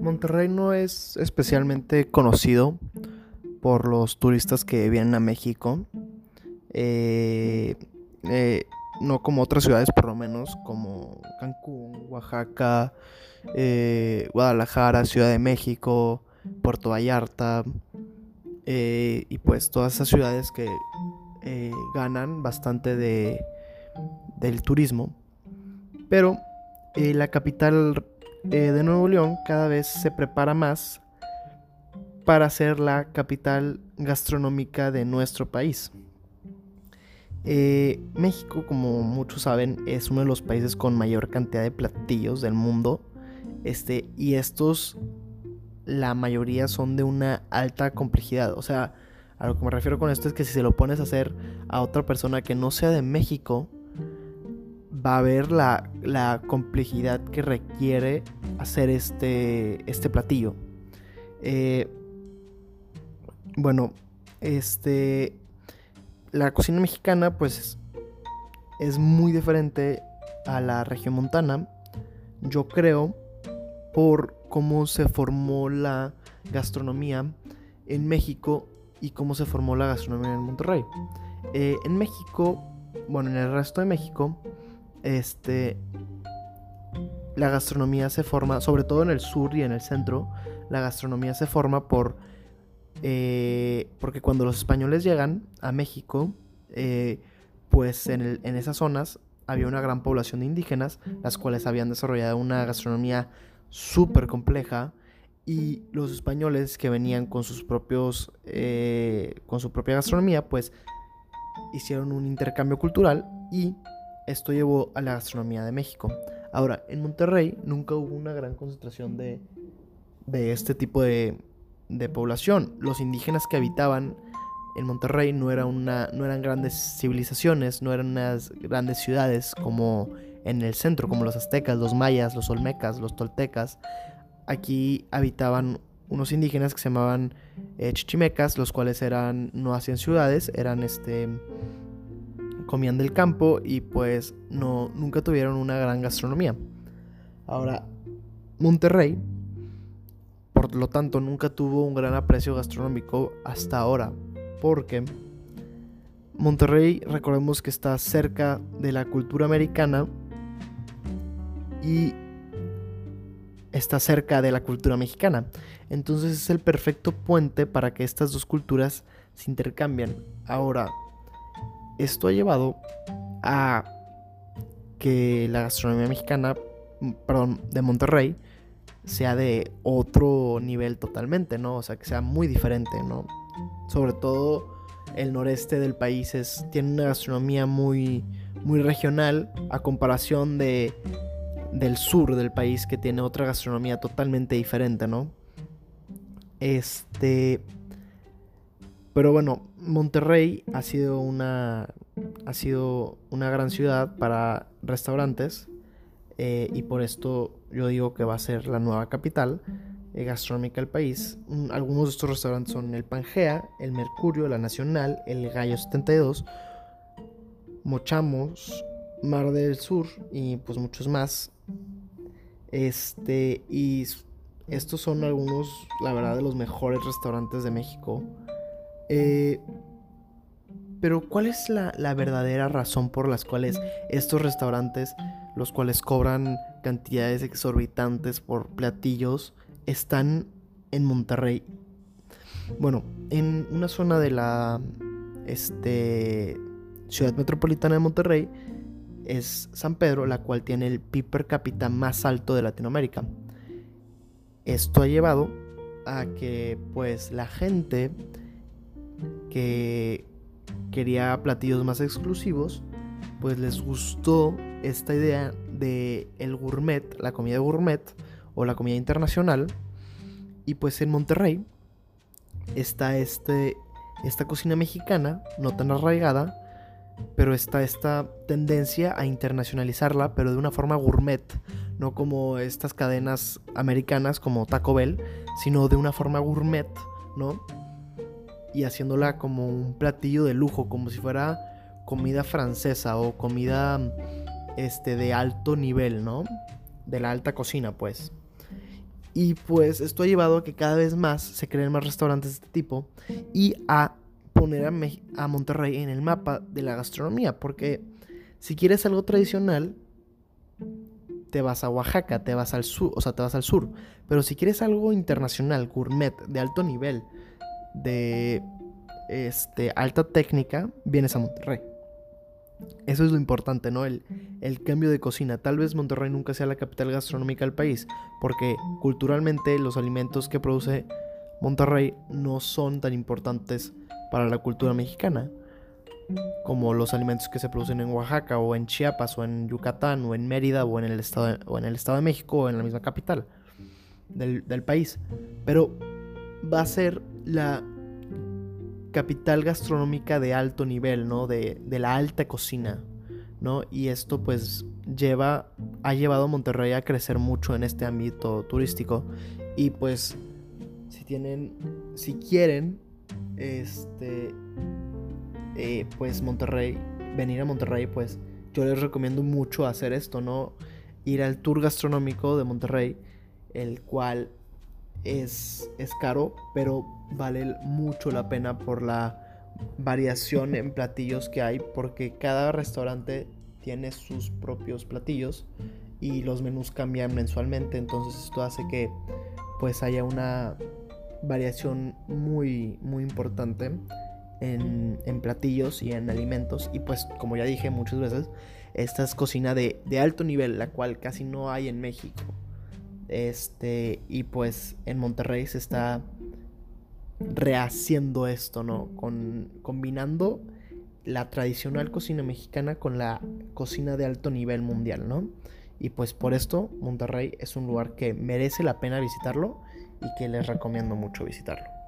Monterrey no es especialmente conocido por los turistas que vienen a México. Eh, eh, no como otras ciudades, por lo menos, como Cancún, Oaxaca, eh, Guadalajara, Ciudad de México, Puerto Vallarta. y pues todas esas ciudades que ganan bastante de, del turismo. Pero la capital eh, de Nuevo León cada vez se prepara más para ser la capital gastronómica de nuestro país. Eh, México, como muchos saben, es uno de los países con mayor cantidad de platillos del mundo. Este, y estos, la mayoría son de una alta complejidad. O sea, a lo que me refiero con esto es que si se lo pones a hacer a otra persona que no sea de México, va a ver la, complejidad que requiere hacer este, este platillo. Eh, bueno, este, la cocina mexicana pues es muy diferente a la región montana, yo creo, por cómo se formó la gastronomía en México y cómo se formó la gastronomía en Monterrey. Eh, en México, bueno, en el resto de México, este, la gastronomía se forma, sobre todo en el sur y en el centro, la gastronomía se forma por, eh, porque cuando los españoles llegan a México, eh, pues en, en, esas zonas había una gran población de indígenas, las cuales habían desarrollado una gastronomía súper compleja y los españoles que venían con sus propios, eh, con su propia gastronomía, pues hicieron un intercambio cultural y esto llevó a la gastronomía de México. Ahora, en Monterrey nunca hubo una gran concentración de, de este tipo de, de, población. Los indígenas que habitaban en Monterrey no, era una, no eran grandes civilizaciones, no eran unas grandes ciudades como en el centro, como los aztecas, los mayas, los olmecas, los toltecas. Aquí habitaban unos indígenas que se llamaban eh, chichimecas, los cuales eran no hacían ciudades, eran este comían del campo y pues no, nunca tuvieron una gran gastronomía. Ahora, Monterrey, por lo tanto, nunca tuvo un gran aprecio gastronómico hasta ahora, porque Monterrey, recordemos que está cerca de la cultura americana y está cerca de la cultura mexicana. Entonces es el perfecto puente para que estas dos culturas se intercambien. Ahora, esto ha llevado a que la gastronomía mexicana, perdón, de Monterrey, sea de otro nivel totalmente, ¿no? O sea, que sea muy diferente, ¿no? Sobre todo el noreste del país es, tiene una gastronomía muy, muy regional a comparación de, del sur del país que tiene otra gastronomía totalmente diferente, ¿no? Este, pero bueno, Monterrey ha sido una, ha sido una gran ciudad para restaurantes eh, y por esto yo digo que va a ser la nueva capital eh, gastronómica del país. algunos de estos restaurantes son el Pangea, el Mercurio, la Nacional, el Gallo 72, Mochamos, Mar del Sur y pues muchos más. Este, y estos son algunos, la verdad, de los mejores restaurantes de México. Eh, pero ¿cuál es la, verdadera razón por las cuales estos restaurantes, los cuales cobran cantidades exorbitantes por platillos, están en Monterrey? Bueno, en una zona de la este, ciudad metropolitana de Monterrey es San Pedro, la cual tiene el PIB per cápita más alto de Latinoamérica. Esto ha llevado a que pues la gente que quería platillos más exclusivos, pues les gustó esta idea de el gourmet, la comida gourmet o la comida internacional. Y pues en Monterrey está este, esta cocina mexicana, no tan arraigada, pero está esta tendencia a internacionalizarla, pero de una forma gourmet, no como estas cadenas americanas como Taco Bell, sino de una forma gourmet, ¿no? Y haciéndola como un platillo de lujo, como si fuera comida francesa o comida este de alto nivel, ¿no? De la alta cocina, pues. Y pues esto ha llevado a que cada vez más se creen más restaurantes de este tipo y a poner a, a Monterrey en el mapa de la gastronomía. Porque si quieres algo tradicional, te vas a Oaxaca, te vas al sur, o sea, te vas al sur. Pero si quieres algo internacional, gourmet, de alto nivel, de este, alta técnica, vienes a Monterrey. Eso es lo importante, ¿no? El, el, cambio de cocina. Tal vez Monterrey nunca sea la capital gastronómica del país, porque culturalmente los alimentos que produce Monterrey no son tan importantes para la cultura mexicana como los alimentos que se producen en Oaxaca o en Chiapas o en Yucatán o en Mérida o en el estado de, o en el estado de México o en la misma capital del, del país. Pero va a ser la capital gastronómica de alto nivel, ¿no? De, de, la alta cocina, ¿no? Y esto pues lleva, ha llevado a Monterrey a crecer mucho en este ámbito turístico. Y pues, si tienen, si quieren, este, eh, pues Monterrey, venir a Monterrey, pues yo les recomiendo mucho hacer esto, ¿no? Ir al tour gastronómico de Monterrey, el cual es, es caro, pero vale mucho la pena por la variación en platillos que hay, porque cada restaurante tiene sus propios platillos y los menús cambian mensualmente, entonces esto hace que pues haya una variación muy muy importante en, en, platillos y en alimentos. Y pues como ya dije muchas veces esta es cocina de, de alto nivel la cual casi no hay en México este, y pues en Monterrey se está rehaciendo esto, ¿no? Con, combinando la tradicional cocina mexicana con la cocina de alto nivel mundial, ¿no? Y pues por esto Monterrey es un lugar que merece la pena visitarlo y que les recomiendo mucho visitarlo.